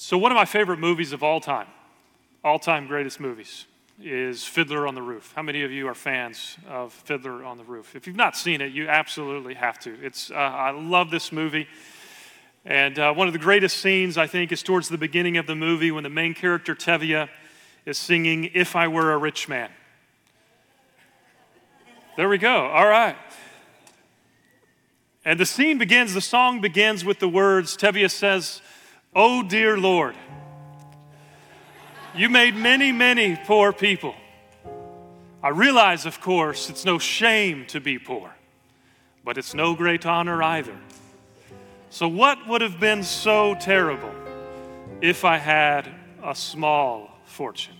So, one of my favorite movies of all time, all time greatest movies, is Fiddler on the Roof. How many of you are fans of Fiddler on the Roof? If you've not seen it, you absolutely have to. It's, uh, I love this movie. And uh, one of the greatest scenes, I think, is towards the beginning of the movie when the main character, Tevye, is singing, If I Were a Rich Man. There we go. All right. And the scene begins, the song begins with the words Tevye says, Oh, dear Lord, you made many, many poor people. I realize, of course, it's no shame to be poor, but it's no great honor either. So, what would have been so terrible if I had a small fortune?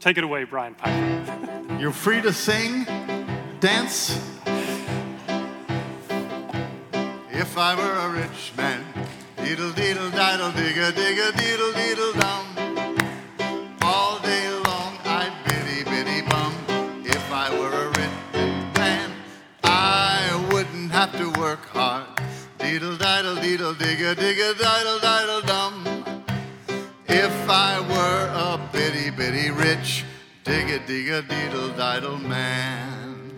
Take it away, Brian Piper. You're free to sing, dance. If I were a rich man, Diddle diddle diddle digga digga diddle diddle dum. All day long I'd biddy biddy bum. If I were a rich man, I wouldn't have to work hard. Diddle diddle diddle digga digga diddle diddle dum. If I were a bitty bitty rich digga digga diddle diddle man.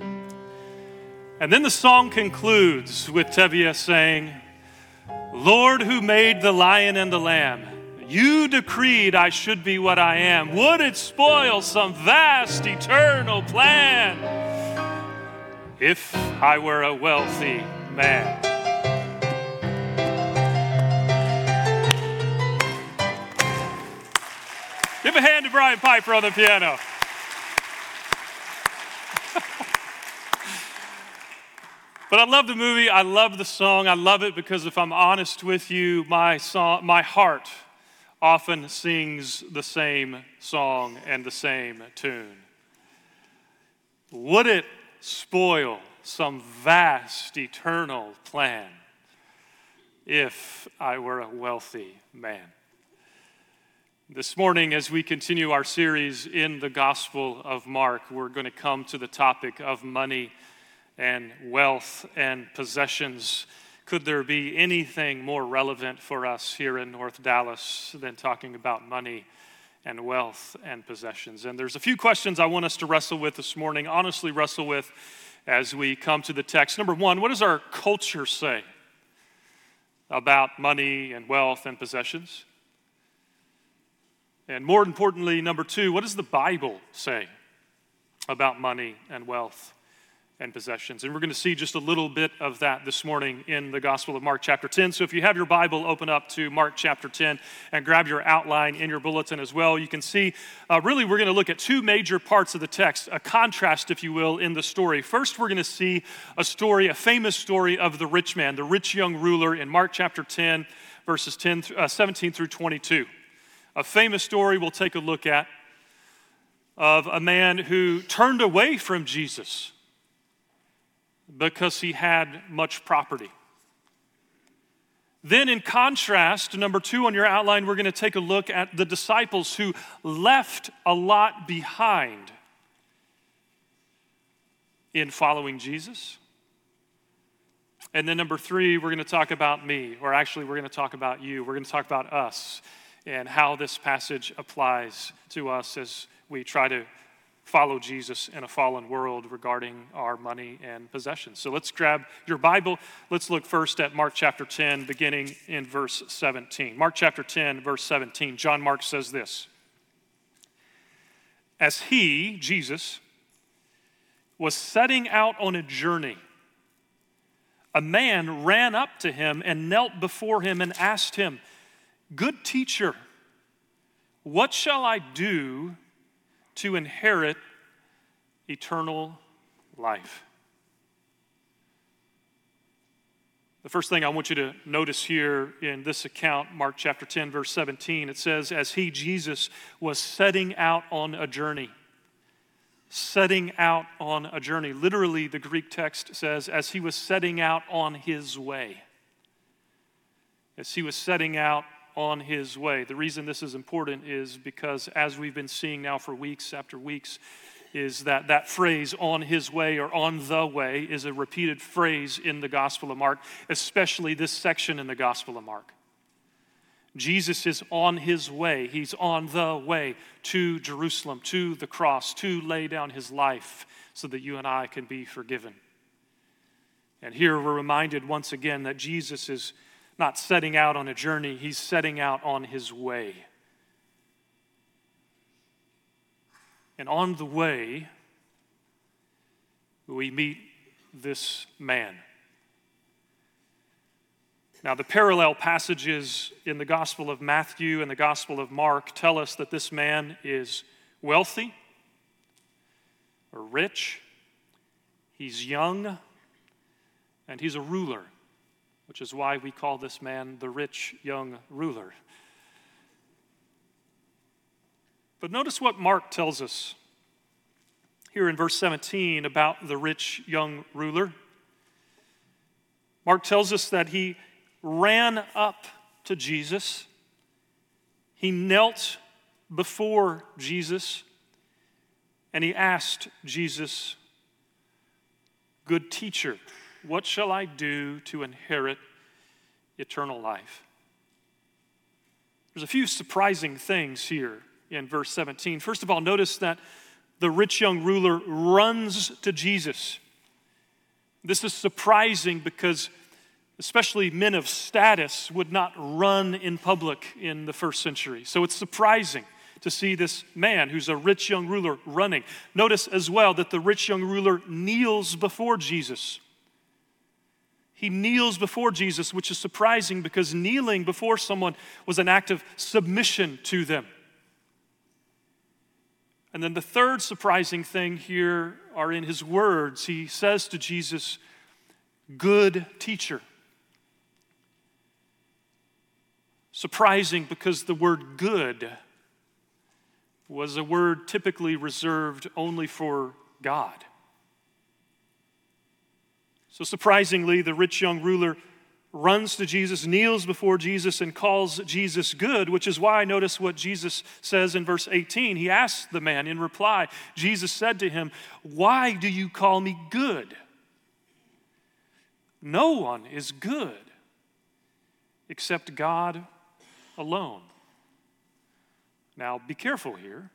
And then the song concludes with Tevye saying, Lord, who made the lion and the lamb, you decreed I should be what I am. Would it spoil some vast eternal plan if I were a wealthy man? Give a hand to Brian Piper on the piano. But I love the movie. I love the song. I love it because if I'm honest with you, my song, my heart often sings the same song and the same tune. Would it spoil some vast eternal plan if I were a wealthy man? This morning, as we continue our series in the Gospel of Mark, we're going to come to the topic of money and wealth and possessions. Could there be anything more relevant for us here in North Dallas than talking about money and wealth and possessions? And there's a few questions I want us to wrestle with this morning, honestly, wrestle with as we come to the text. Number one, what does our culture say about money and wealth and possessions? And more importantly, number two, what does the Bible say about money and wealth and possessions. And we're going to see just a little bit of that this morning in the Gospel of Mark, chapter 10. So if you have your Bible, open up to Mark, chapter 10, and grab your outline in your bulletin as well. You can see, uh, really, we're going to look at two major parts of the text, a contrast, if you will, in the story. First, we're going to see a story, a famous story of the rich man, the rich young ruler in Mark, chapter 10, verses 10, uh, 17 through 22. A famous story we'll take a look at of a man who turned away from Jesus because he had much property. Then, in contrast, number two on your outline, we're going to take a look at the disciples who left a lot behind in following Jesus. And then, number three, we're going to talk about me, or actually, we're going to talk about you. We're going to talk about us and how this passage applies to us as we try to follow Jesus in a fallen world regarding our money and possessions. So let's grab your Bible. Let's look first at Mark chapter 10, beginning in verse 17. Mark chapter 10, verse 17. John Mark says this As he, Jesus, was setting out on a journey, a man ran up to him and knelt before him and asked him, Good teacher, what shall I do to inherit eternal life. The first thing I want you to notice here in this account, Mark chapter 10, verse 17, it says, As he, Jesus, was setting out on a journey. Setting out on a journey. Literally, the Greek text says, As he was setting out on his way. As he was setting out on his way. The reason this is important is because, as we've been seeing now for weeks after weeks, is that that phrase on his way or on the way is a repeated phrase in the Gospel of Mark, especially this section in the Gospel of Mark. Jesus is on his way. He's on the way to Jerusalem, to the cross, to lay down his life so that you and I can be forgiven. And here we're reminded once again that Jesus is not setting out on a journey, he's setting out on his way. And on the way, we meet this man. Now, the parallel passages in the Gospel of Matthew and the Gospel of Mark tell us that this man is wealthy or rich, he's young, and he's a ruler, which is why we call this man the rich young ruler. But notice what Mark tells us here in verse 17 about the rich young ruler. Mark tells us that he ran up to Jesus, he knelt before Jesus, and he asked Jesus, Good teacher, what shall I do to inherit eternal life? There's a few surprising things here in verse 17. First of all, notice that the rich young ruler runs to Jesus. This is surprising because, especially men of status, would not run in public in the first century. So it's surprising to see this man who's a rich young ruler running. Notice as well that the rich young ruler kneels before Jesus. He kneels before Jesus, which is surprising because kneeling before someone was an act of submission to them. And then the third surprising thing here are in his words. He says to Jesus, Good teacher. Surprising because the word good was a word typically reserved only for God. So surprisingly, the rich young ruler runs to Jesus, kneels before Jesus, and calls Jesus good, which is why I notice what Jesus says in verse 18. He asks the man in reply, Jesus said to him, Why do you call me good? No one is good except God alone. Now, be careful here.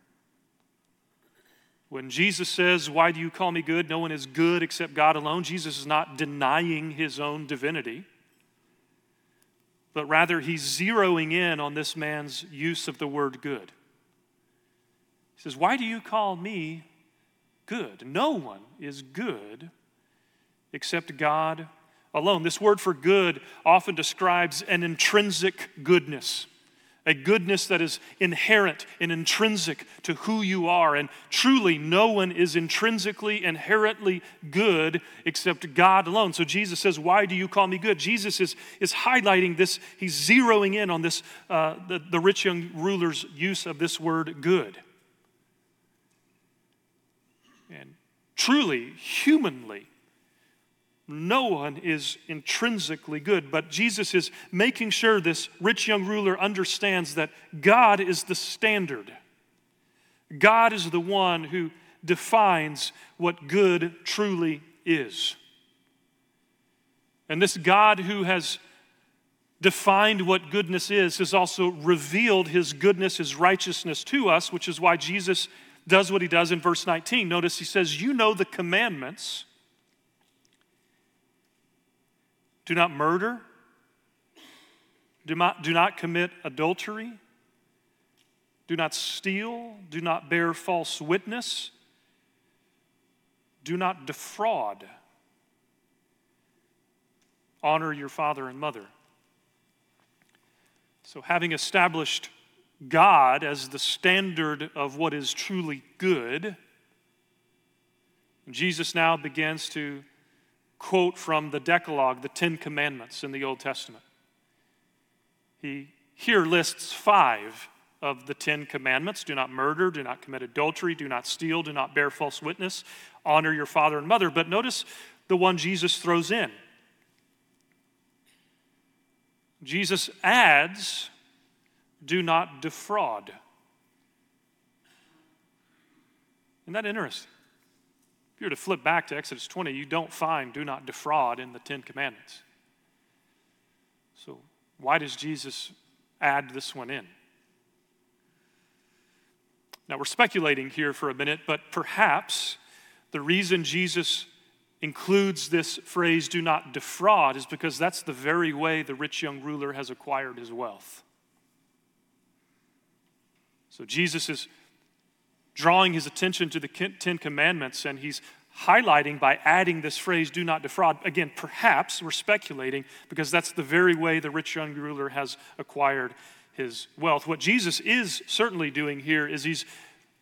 When Jesus says, Why do you call me good? No one is good except God alone. Jesus is not denying his own divinity but rather he's zeroing in on this man's use of the word good. He says, Why do you call me good? No one is good except God alone. This word for good often describes an intrinsic goodness a goodness that is inherent and intrinsic to who you are. And truly, no one is intrinsically, inherently good except God alone. So Jesus says, Why do you call me good? Jesus is, is highlighting this, he's zeroing in on this, uh, the, the rich young ruler's use of this word good. And truly, humanly, no one is intrinsically good, but Jesus is making sure this rich young ruler understands that God is the standard. God is the one who defines what good truly is. And this God who has defined what goodness is has also revealed his goodness, his righteousness to us, which is why Jesus does what he does in verse 19. Notice he says, You know the commandments Do not murder. Do not, do not commit adultery. Do not steal. Do not bear false witness. Do not defraud. Honor your father and mother. So, having established God as the standard of what is truly good, Jesus now begins to quote from the Decalogue, the Ten Commandments in the Old Testament. He here lists five of the Ten Commandments do not murder, do not commit adultery, do not steal, do not bear false witness, honor your father and mother. But notice the one Jesus throws in. Jesus adds, do not defraud. Isn't that interesting? You were to flip back to Exodus 20, you don't find do not defraud in the Ten Commandments. So, why does Jesus add this one in. Now, we're speculating here for a minute, but perhaps the reason Jesus includes this phrase, do not defraud, is because that's the very way the rich young ruler has acquired his wealth. So Jesus is drawing his attention to the Ten Commandments and he's highlighting by adding this phrase, do not defraud. Again, perhaps we're speculating because that's the very way the rich young ruler has acquired his wealth. What Jesus is certainly doing here is he's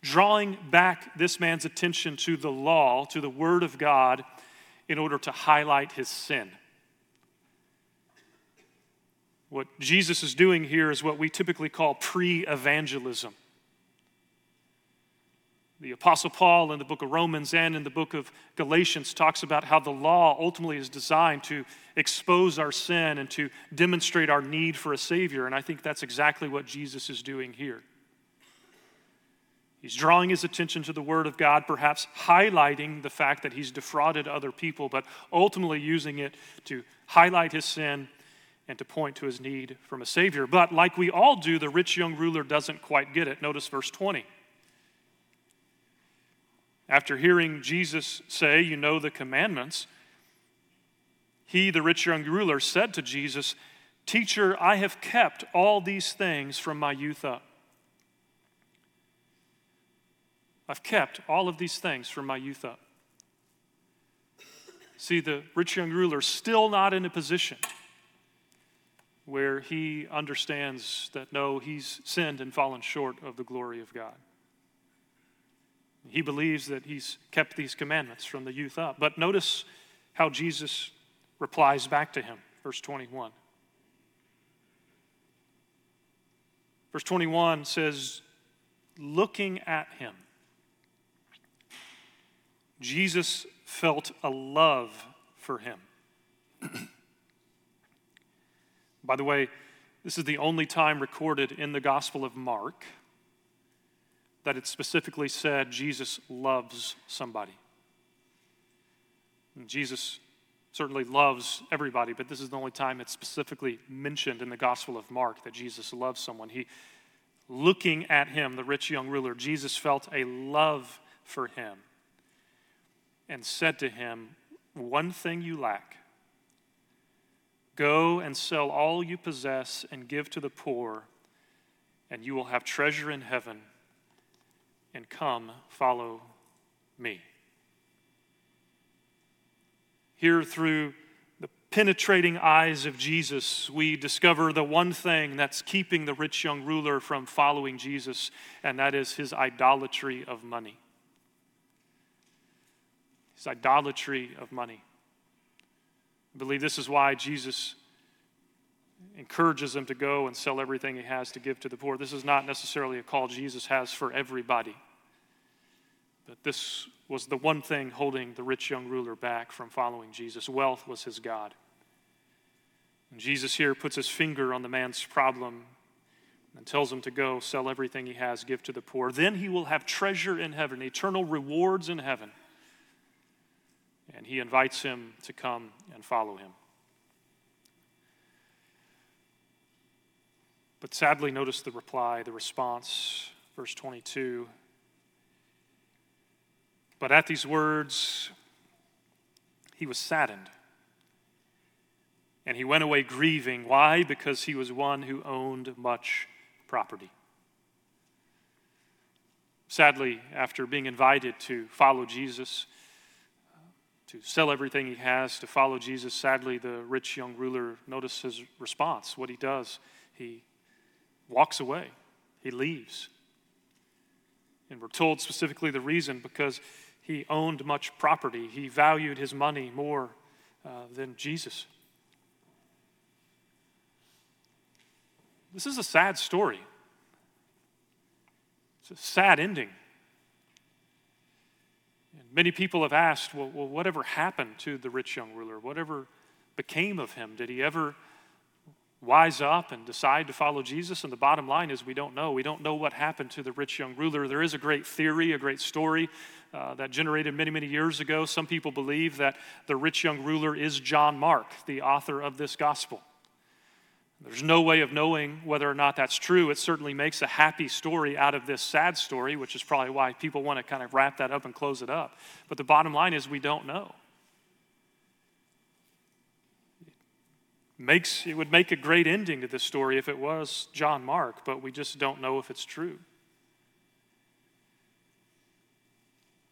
drawing back this man's attention to the law, to the Word of God, in order to highlight his sin. What Jesus is doing here is what we typically call pre evangelism. The Apostle Paul in the book of Romans and in the book of Galatians talks about how the law ultimately is designed to expose our sin and to demonstrate our need for a Savior. And I think that's exactly what Jesus is doing here. He's drawing his attention to the Word of God, perhaps highlighting the fact that he's defrauded other people, but ultimately using it to highlight his sin and to point to his need from a Savior. But like we all do, the rich young ruler doesn't quite get it. Notice verse 20. After hearing Jesus say, You know the commandments, he, the rich young ruler, said to Jesus, Teacher, I have kept all these things from my youth up. I've kept all of these things from my youth up. See, the rich young ruler still not in a position where he understands that no, he's sinned and fallen short of the glory of God. He believes that he's kept these commandments from the youth up. But notice how Jesus replies back to him, verse 21. Verse 21 says, Looking at him, Jesus felt a love for him. By the way, this is the only time recorded in the Gospel of Mark that it specifically said Jesus loves somebody. And Jesus certainly loves everybody, but this is the only time it's specifically mentioned in the Gospel of Mark that Jesus loves someone. He, looking at him, the rich young ruler, Jesus felt a love for him and said to him, One thing you lack. Go and sell all you possess and give to the poor, and you will have treasure in heaven and come follow me. Here, through the penetrating eyes of Jesus, we discover the one thing that's keeping the rich young ruler from following Jesus, and that is his idolatry of money. His idolatry of money. I believe this is why Jesus encourages him to go and sell everything he has to give to the poor. This is not necessarily a call Jesus has for everybody. But this was the one thing holding the rich young ruler back from following Jesus. Wealth was his God. And Jesus here puts his finger on the man's problem and tells him to go sell everything he has, give to the poor. Then he will have treasure in heaven, eternal rewards in heaven. And he invites him to come and follow him. But sadly, notice the reply, the response, verse 22. But at these words, he was saddened. And he went away grieving. Why? Because he was one who owned much property. Sadly, after being invited to follow Jesus, to sell everything he has to follow Jesus, sadly, the rich young ruler, notice his response, what he does. He walks away, he leaves. And we're told specifically the reason because he owned much property, he valued his money more uh, than Jesus. This is a sad story. It's a sad ending. And many people have asked, well, well, whatever happened to the rich young ruler? Whatever became of him? Did he ever wise up and decide to follow Jesus? And the bottom line is we don't know. We don't know what happened to the rich young ruler. There is a great theory, a great story uh, that generated many, many years ago. Some people believe that the rich young ruler is John Mark, the author of this gospel. There's no way of knowing whether or not that's true. It certainly makes a happy story out of this sad story, which is probably why people want to kind of wrap that up and close it up. But the bottom line is we don't know. Makes it would make a great ending to this story if it was John Mark, but we just don't know if it's true.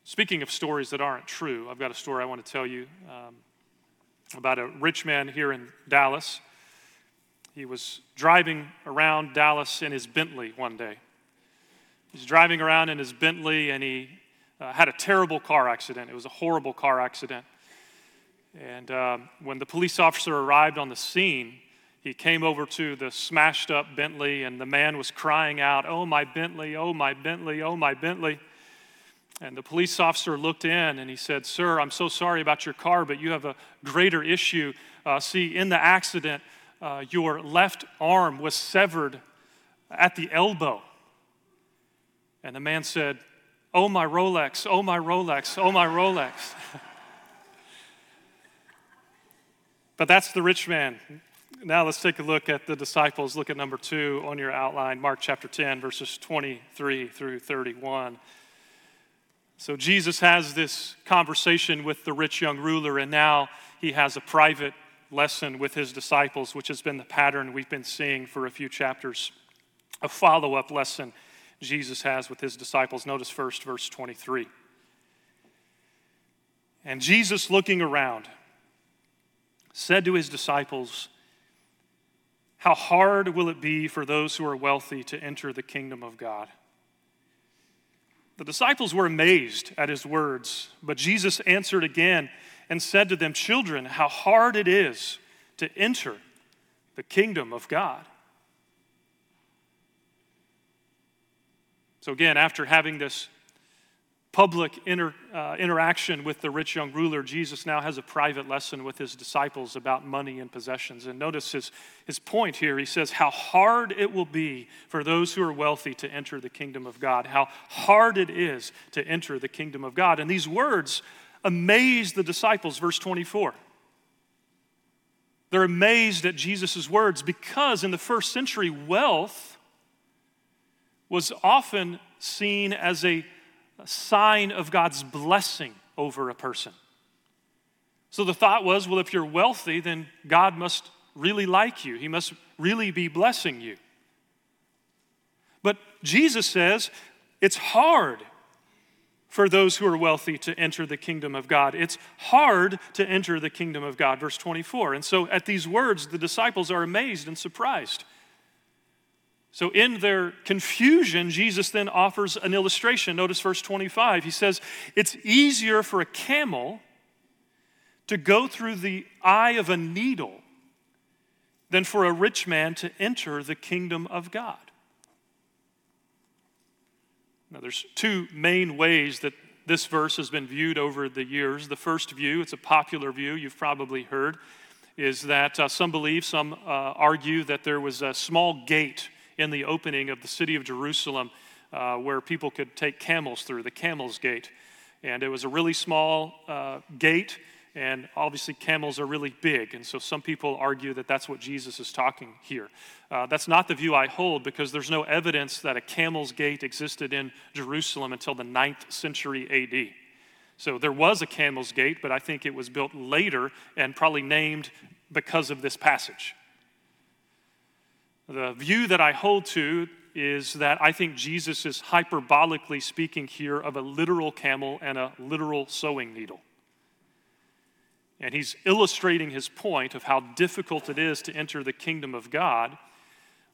Speaking of stories that aren't true, I've got a story I want to tell you um, about a rich man here in Dallas. He was driving around Dallas in his Bentley one day. He's driving around in his Bentley and he uh, had a terrible car accident. It was a horrible car accident. And uh, when the police officer arrived on the scene, he came over to the smashed up Bentley, and the man was crying out, Oh, my Bentley, oh, my Bentley, oh, my Bentley. And the police officer looked in and he said, Sir, I'm so sorry about your car, but you have a greater issue. Uh, see, in the accident, uh, your left arm was severed at the elbow. And the man said, Oh, my Rolex, oh, my Rolex, oh, my Rolex. But that's the rich man. Now let's take a look at the disciples. Look at number two on your outline, Mark chapter 10, verses 23 through 31. So Jesus has this conversation with the rich young ruler, and now he has a private lesson with his disciples, which has been the pattern we've been seeing for a few chapters. A follow up lesson Jesus has with his disciples. Notice first verse 23. And Jesus, looking around, said to his disciples, How hard will it be for those who are wealthy to enter the kingdom of God? The disciples were amazed at his words, but Jesus answered again and said to them, Children, how hard it is to enter the kingdom of God. So, again, after having this public inter, uh, interaction with the rich young ruler, Jesus now has a private lesson with his disciples about money and possessions. And notice his, his point here. He says, How hard it will be for those who are wealthy to enter the kingdom of God. How hard it is to enter the kingdom of God. And these words amaze the disciples, verse 24. They're amazed at Jesus' words because in the first century, wealth was often seen as a a sign of God's blessing over a person. So the thought was well, if you're wealthy, then God must really like you, He must really be blessing you. But Jesus says it's hard for those who are wealthy to enter the kingdom of God. It's hard to enter the kingdom of God, verse 24. And so at these words, the disciples are amazed and surprised. So, in their confusion, Jesus then offers an illustration. Notice verse 25. He says, It's easier for a camel to go through the eye of a needle than for a rich man to enter the kingdom of God. Now, there's two main ways that this verse has been viewed over the years. The first view, it's a popular view, you've probably heard, is that uh, some believe, some uh, argue that there was a small gate in the opening of the city of Jerusalem uh, where people could take camels through, the Camel's Gate. And it was a really small uh, gate, and obviously camels are really big. And so some people argue that that's what Jesus is talking here. Uh, that's not the view I hold because there's no evidence that a camel's gate existed in Jerusalem until the 9th century AD. So there was a camel's gate, but I think it was built later and probably named because of this passage. The view that I hold to is that I think Jesus is hyperbolically speaking here of a literal camel and a literal sewing needle. And he's illustrating his point of how difficult it is to enter the kingdom of God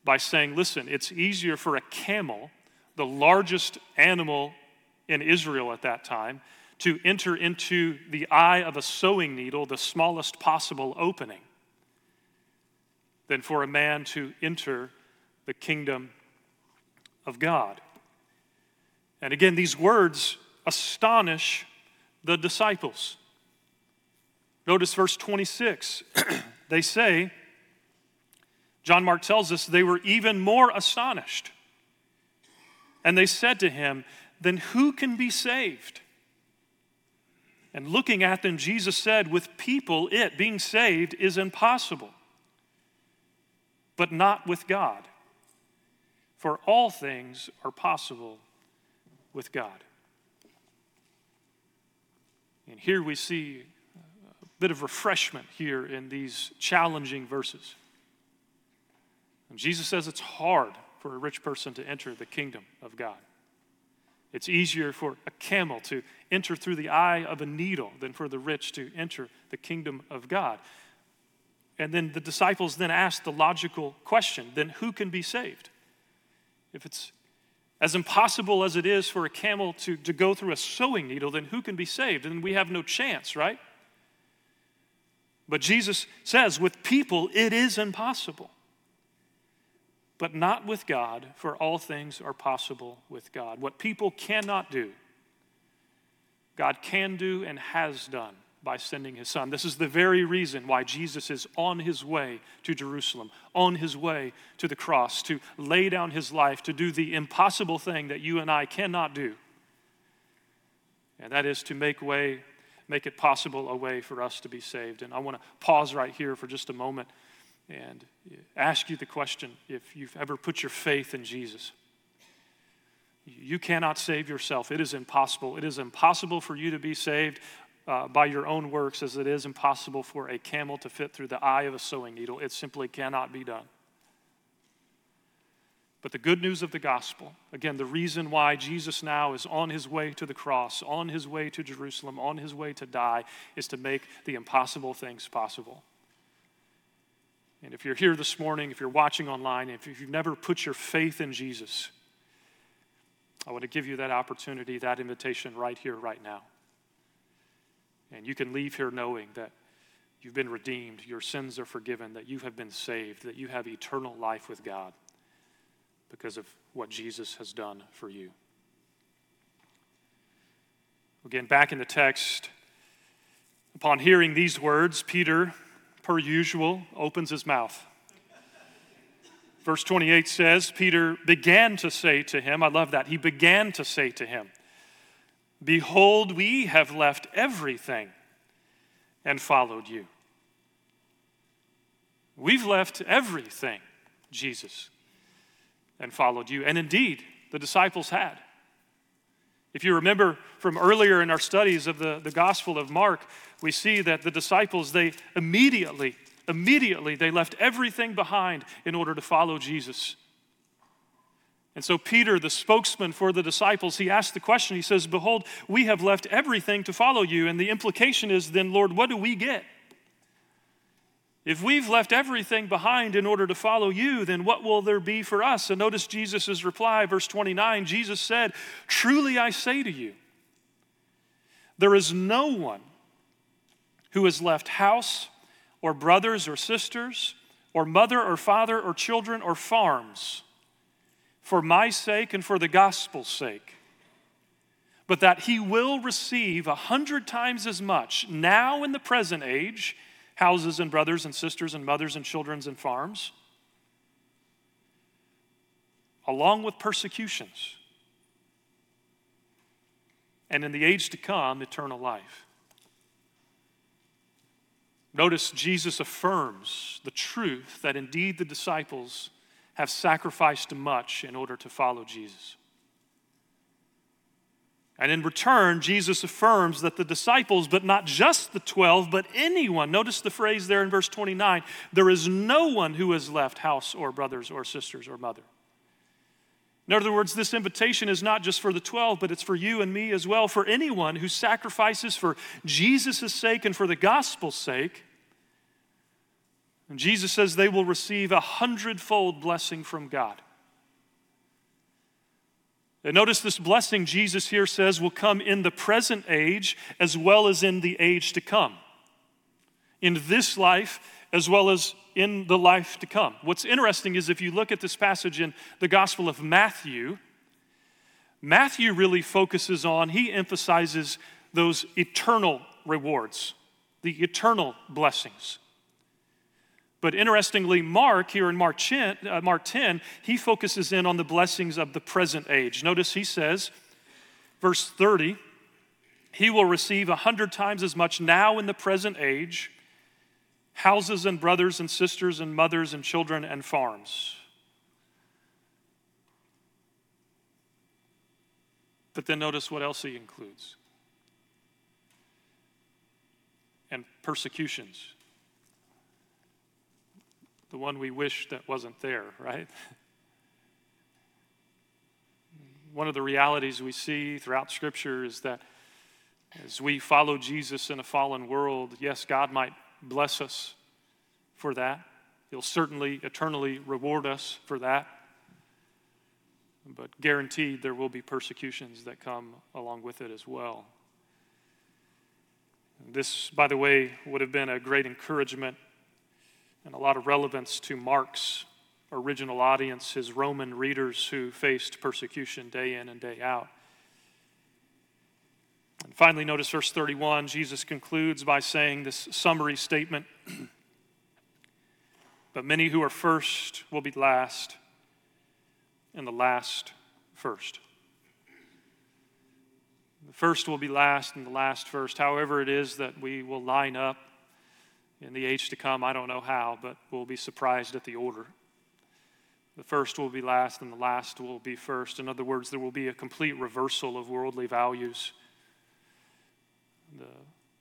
by saying, listen, it's easier for a camel, the largest animal in Israel at that time, to enter into the eye of a sewing needle, the smallest possible opening than for a man to enter the kingdom of God. And again, these words astonish the disciples. Notice verse 26. they say, John Mark tells us they were even more astonished. And they said to him, Then who can be saved? And looking at them, Jesus said, With people, it, being saved, is impossible. But not with God. For all things are possible with God. And here we see a bit of refreshment here in these challenging verses. And Jesus says it's hard for a rich person to enter the kingdom of God. It's easier for a camel to enter through the eye of a needle than for the rich to enter the kingdom of God. And then the disciples then ask the logical question then who can be saved? If it's as impossible as it is for a camel to, to go through a sewing needle, then who can be saved? And we have no chance, right? But Jesus says, with people, it is impossible. But not with God, for all things are possible with God. What people cannot do, God can do and has done by sending his son. This is the very reason why Jesus is on his way to Jerusalem, on his way to the cross, to lay down his life, to do the impossible thing that you and I cannot do. And that is to make way, make it possible a way for us to be saved. And I want to pause right here for just a moment and ask you the question if you've ever put your faith in Jesus. You cannot save yourself. It is impossible. It is impossible for you to be saved uh, by your own works as it is impossible for a camel to fit through the eye of a sewing needle. It simply cannot be done. But the good news of the gospel, again, the reason why Jesus now is on his way to the cross, on his way to Jerusalem, on his way to die, is to make the impossible things possible. And if you're here this morning, if you're watching online, if you've never put your faith in Jesus, I want to give you that opportunity, that invitation right here, right now. And you can leave here knowing that you've been redeemed, your sins are forgiven, that you have been saved, that you have eternal life with God because of what Jesus has done for you. Again, back in the text, upon hearing these words, Peter, per usual, opens his mouth. Verse 28 says, Peter began to say to him, I love that. He began to say to him, Behold, we have left everything and followed you. We've left everything, Jesus, and followed you. And indeed, the disciples had. If you remember from earlier in our studies of the, the Gospel of Mark, we see that the disciples, they immediately, immediately, they left everything behind in order to follow Jesus. And so, Peter, the spokesman for the disciples, he asked the question. He says, Behold, we have left everything to follow you. And the implication is then, Lord, what do we get? If we've left everything behind in order to follow you, then what will there be for us? And notice Jesus' reply, verse 29. Jesus said, Truly I say to you, there is no one who has left house or brothers or sisters or mother or father or children or farms for my sake and for the gospel's sake, but that he will receive a hundred times as much now in the present age houses and brothers and sisters and mothers and children and farms, along with persecutions, and in the age to come, eternal life. Notice Jesus affirms the truth that indeed the disciples have sacrificed much in order to follow Jesus. And in return, Jesus affirms that the disciples, but not just the 12, but anyone, notice the phrase there in verse 29 there is no one who has left house or brothers or sisters or mother. In other words, this invitation is not just for the 12, but it's for you and me as well, for anyone who sacrifices for Jesus' sake and for the gospel's sake and Jesus says they will receive a hundredfold blessing from God. And notice this blessing Jesus here says will come in the present age as well as in the age to come. In this life as well as in the life to come. What's interesting is if you look at this passage in the Gospel of Matthew, Matthew really focuses on, he emphasizes those eternal rewards, the eternal blessings. But interestingly, Mark, here in Mark 10, uh, Mark 10, he focuses in on the blessings of the present age. Notice he says, verse 30, he will receive a hundred times as much now in the present age houses and brothers and sisters and mothers and children and farms. But then notice what else he includes and persecutions. The one we wish that wasn't there, right? One of the realities we see throughout Scripture is that as we follow Jesus in a fallen world, yes, God might bless us for that. He'll certainly eternally reward us for that. But guaranteed, there will be persecutions that come along with it as well. This, by the way, would have been a great encouragement and a lot of relevance to Mark's original audience, his Roman readers who faced persecution day in and day out. And finally, notice verse 31. Jesus concludes by saying this summary statement But many who are first will be last, and the last first. The first will be last, and the last first. However, it is that we will line up in the age to come, I don't know how, but we'll be surprised at the order. The first will be last, and the last will be first. In other words, there will be a complete reversal of worldly values. The,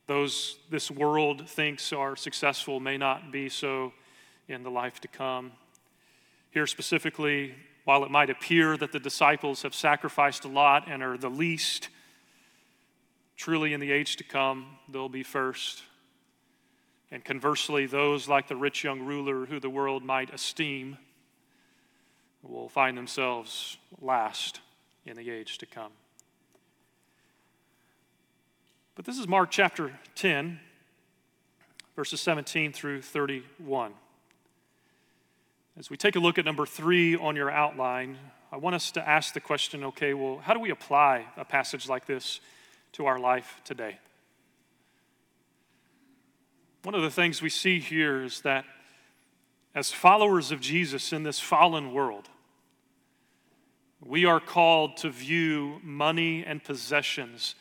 those this world thinks are successful may not be so in the life to come. Here specifically, while it might appear that the disciples have sacrificed a lot and are the least, truly in the age to come, they'll be first. And conversely, those like the rich young ruler who the world might esteem will find themselves last in the age to come. But this is Mark chapter 10, verses 17 through 31. As we take a look at number three on your outline, I want us to ask the question okay, well, how do we apply a passage like this to our life today? One of the things we see here is that as followers of Jesus in this fallen world, we are called to view money and possessions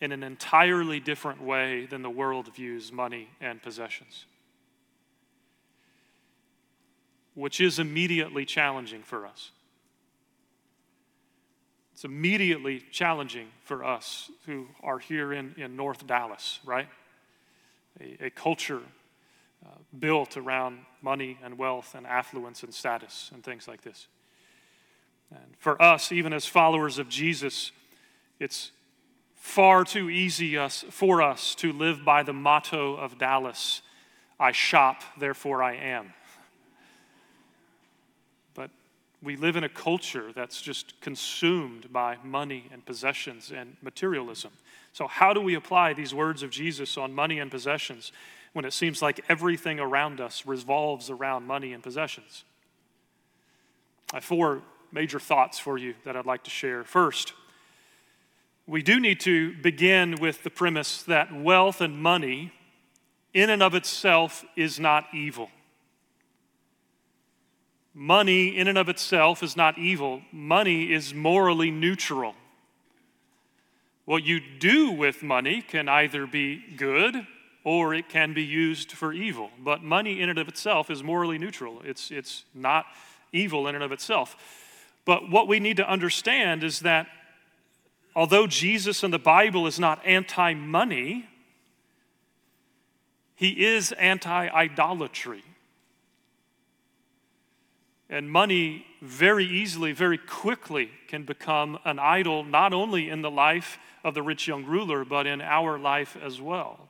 in an entirely different way than the world views money and possessions, which is immediately challenging for us. It's immediately challenging for us who are here in, in North Dallas, right? A, a culture uh, built around money and wealth and affluence and status and things like this. And for us, even as followers of Jesus, it's far too easy us, for us to live by the motto of Dallas I shop, therefore I am. But we live in a culture that's just consumed by money and possessions and materialism. So, how do we apply these words of Jesus on money and possessions when it seems like everything around us revolves around money and possessions? I have four major thoughts for you that I'd like to share. First, we do need to begin with the premise that wealth and money, in and of itself, is not evil. Money, in and of itself, is not evil. Money is morally neutral. What you do with money can either be good or it can be used for evil. But money in and of itself is morally neutral, it's, it's not evil in and of itself. But what we need to understand is that although Jesus in the Bible is not anti money, he is anti idolatry. And money very easily, very quickly can become an idol, not only in the life of the rich young ruler, but in our life as well.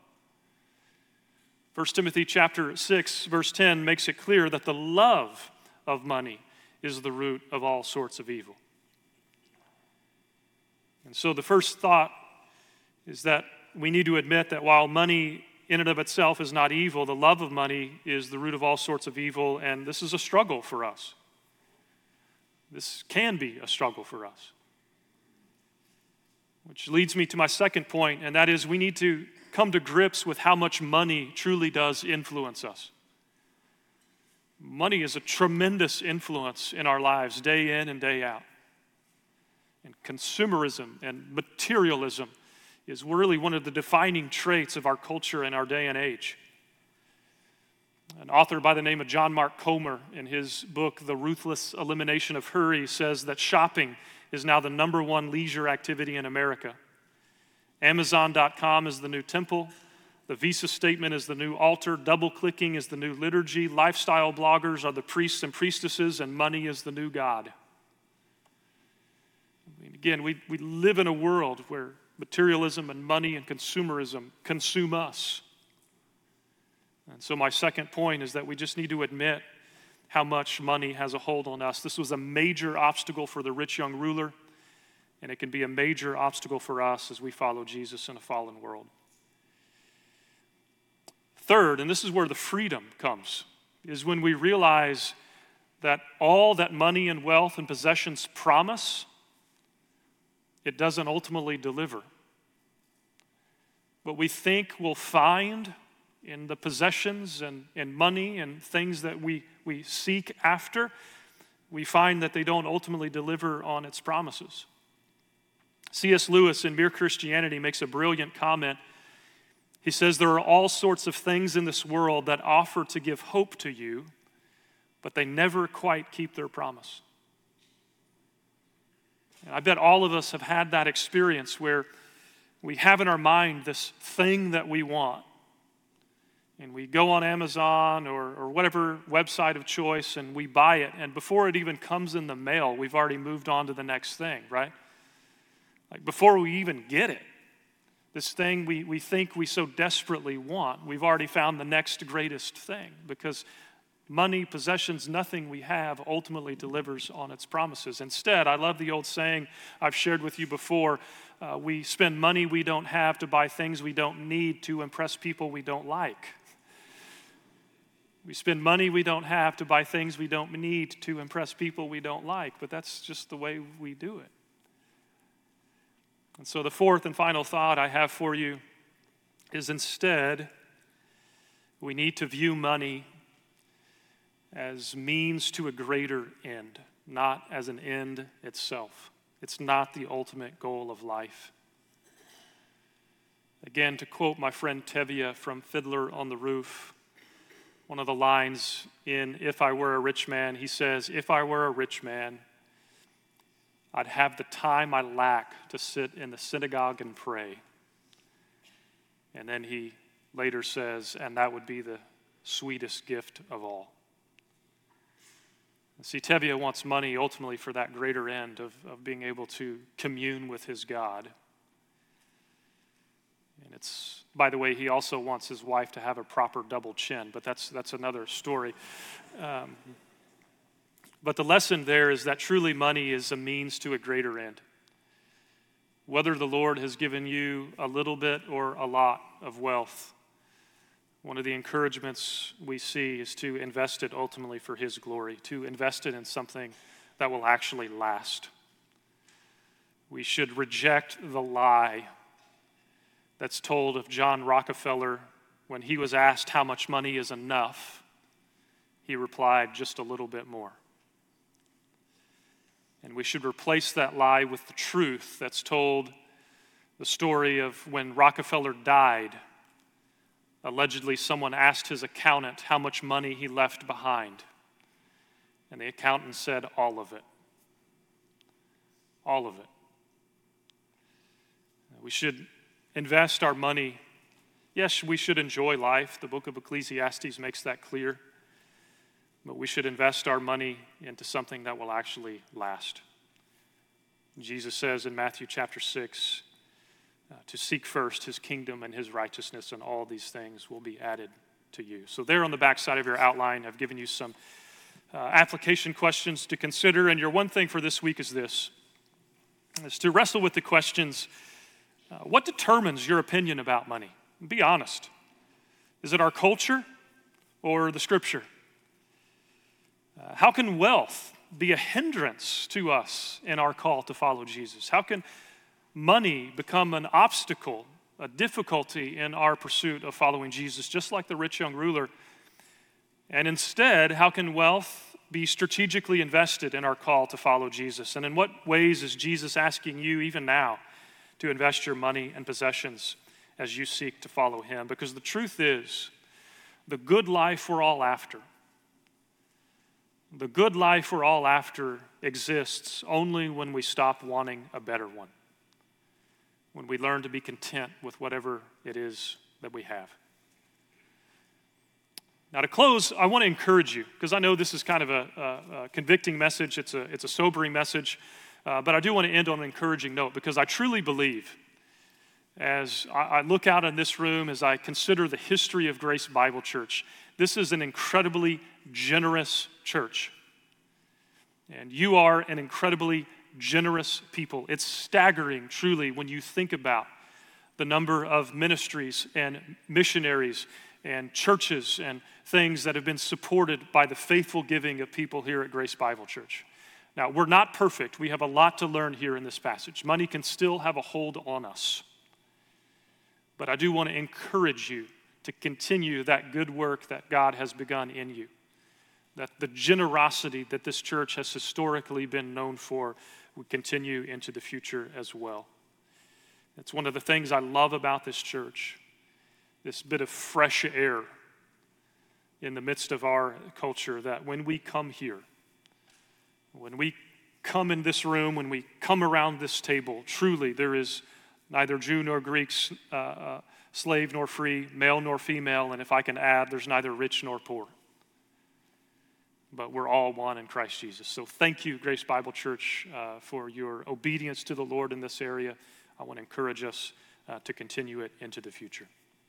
1 Timothy chapter 6 verse 10 makes it clear that the love of money is the root of all sorts of evil. And so the first thought is that we need to admit that while money in and of itself is not evil, the love of money is the root of all sorts of evil, and this is a struggle for us. This can be a struggle for us. Which leads me to my second point, and that is we need to come to grips with how much money truly does influence us. Money is a tremendous influence in our lives, day in and day out. And consumerism and materialism is really one of the defining traits of our culture in our day and age. An author by the name of John Mark Comer, in his book, The Ruthless Elimination of Hurry, says that shopping is now the number one leisure activity in America. Amazon.com is the new temple. The visa statement is the new altar. Double clicking is the new liturgy. Lifestyle bloggers are the priests and priestesses, and money is the new God. I mean, again, we, we live in a world where materialism and money and consumerism consume us. And so, my second point is that we just need to admit how much money has a hold on us. This was a major obstacle for the rich young ruler, and it can be a major obstacle for us as we follow Jesus in a fallen world. Third, and this is where the freedom comes, is when we realize that all that money and wealth and possessions promise, it doesn't ultimately deliver. What we think we'll find in the possessions and, and money and things that we, we seek after, we find that they don't ultimately deliver on its promises. C.S. Lewis in Mere Christianity makes a brilliant comment he says, There are all sorts of things in this world that offer to give hope to you, but they never quite keep their promise. And I bet all of us have had that experience where we have in our mind this thing that we want. And we go on Amazon or, or whatever website of choice and we buy it. And before it even comes in the mail, we've already moved on to the next thing, right? Like before we even get it, this thing we, we think we so desperately want, we've already found the next greatest thing because money, possessions, nothing we have ultimately delivers on its promises. Instead, I love the old saying I've shared with you before uh, we spend money we don't have to buy things we don't need to impress people we don't like. We spend money we don't have to buy things we don't need to impress people we don't like, but that's just the way we do it. And so, the fourth and final thought I have for you is instead, we need to view money as means to a greater end, not as an end itself. It's not the ultimate goal of life. Again, to quote my friend Tevye from Fiddler on the Roof, one of the lines in If I Were a Rich Man, he says, If I were a rich man, I'd have the time I lack to sit in the synagogue and pray. And then he later says, and that would be the sweetest gift of all. See, Tevye wants money ultimately for that greater end of, of being able to commune with his God. And it's, by the way, he also wants his wife to have a proper double chin, but that's, that's another story. Um, but the lesson there is that truly money is a means to a greater end. Whether the Lord has given you a little bit or a lot of wealth, one of the encouragements we see is to invest it ultimately for His glory, to invest it in something that will actually last. We should reject the lie that's told of John Rockefeller when he was asked how much money is enough. He replied, just a little bit more. And we should replace that lie with the truth that's told the story of when Rockefeller died. Allegedly, someone asked his accountant how much money he left behind. And the accountant said, All of it. All of it. We should invest our money. Yes, we should enjoy life. The book of Ecclesiastes makes that clear but we should invest our money into something that will actually last. Jesus says in Matthew chapter 6 uh, to seek first his kingdom and his righteousness, and all these things will be added to you. So, there on the back side of your outline, I've given you some uh, application questions to consider. And your one thing for this week is this is to wrestle with the questions uh, what determines your opinion about money? Be honest. Is it our culture or the scripture? Uh, how can wealth be a hindrance to us in our call to follow Jesus? How can money become an obstacle, a difficulty in our pursuit of following Jesus, just like the rich young ruler? And instead, how can wealth be strategically invested in our call to follow Jesus? And in what ways is Jesus asking you, even now, to invest your money and possessions as you seek to follow him? Because the truth is, the good life we're all after. The good life we're all after exists only when we stop wanting a better one, when we learn to be content with whatever it is that we have. Now, to close, I want to encourage you because I know this is kind of a, a, a, convicting message, it's a, it's a sobering message, uh, but I do want to end on an encouraging note because I truly believe as I, I look out in this room, as I consider the history of Grace Bible Church, this is an incredibly generous church. And you are an incredibly generous people. It's staggering, truly, when you think about the number of ministries and missionaries and churches and things that have been supported by the faithful giving of people here at Grace Bible Church. Now, we're not perfect. We have a lot to learn here in this passage. Money can still have a hold on us. But I do want to encourage you to continue that good work that God has begun in you. That the generosity that this church has historically been known for would continue into the future as well. It's one of the things I love about this church this bit of fresh air in the midst of our culture that when we come here, when we come in this room, when we come around this table, truly there is neither Jew nor Greek, uh, uh, slave nor free, male nor female, and if I can add, there's neither rich nor poor. But we're all one in Christ Jesus. So thank you, Grace Bible Church, uh, for your obedience to the Lord in this area. I want to encourage us uh, to continue it into the future.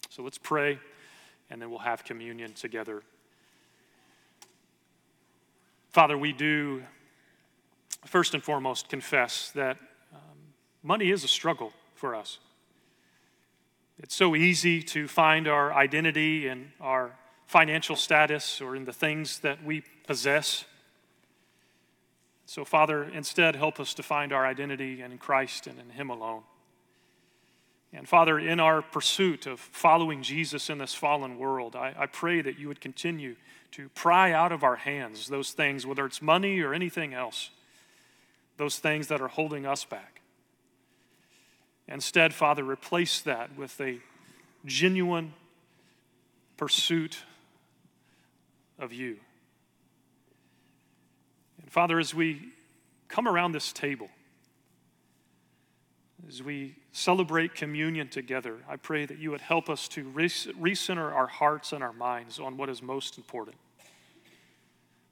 So let's pray, and then we'll have communion together. Father, we do first and foremost confess that um, money is a struggle for us. It's so easy to find our identity in our financial status or in the things that we possess. So, Father, instead, help us to find our identity in Christ and in Him alone. And Father, in our pursuit of following Jesus in this fallen world, I, I, pray that you would continue to pry out of our hands those things, whether it's money or anything else, those things that are holding us back. Instead, Father, replace that with a genuine pursuit of you. And Father, as we come around this table, as we celebrate communion together, I pray that you would help us to recenter our hearts and our minds on what is most important.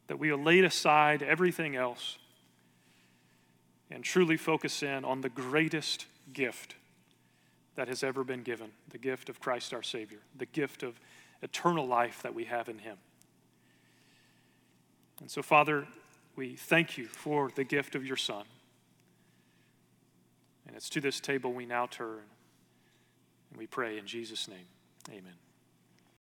That we will lay aside everything else and truly focus in on the greatest gift that has ever been given the gift of Christ our Savior, the gift of eternal life that we have in Him. And so, Father, we thank you for the gift of your Son. And it's to this table we now turn and we pray in Jesus' name. Amen.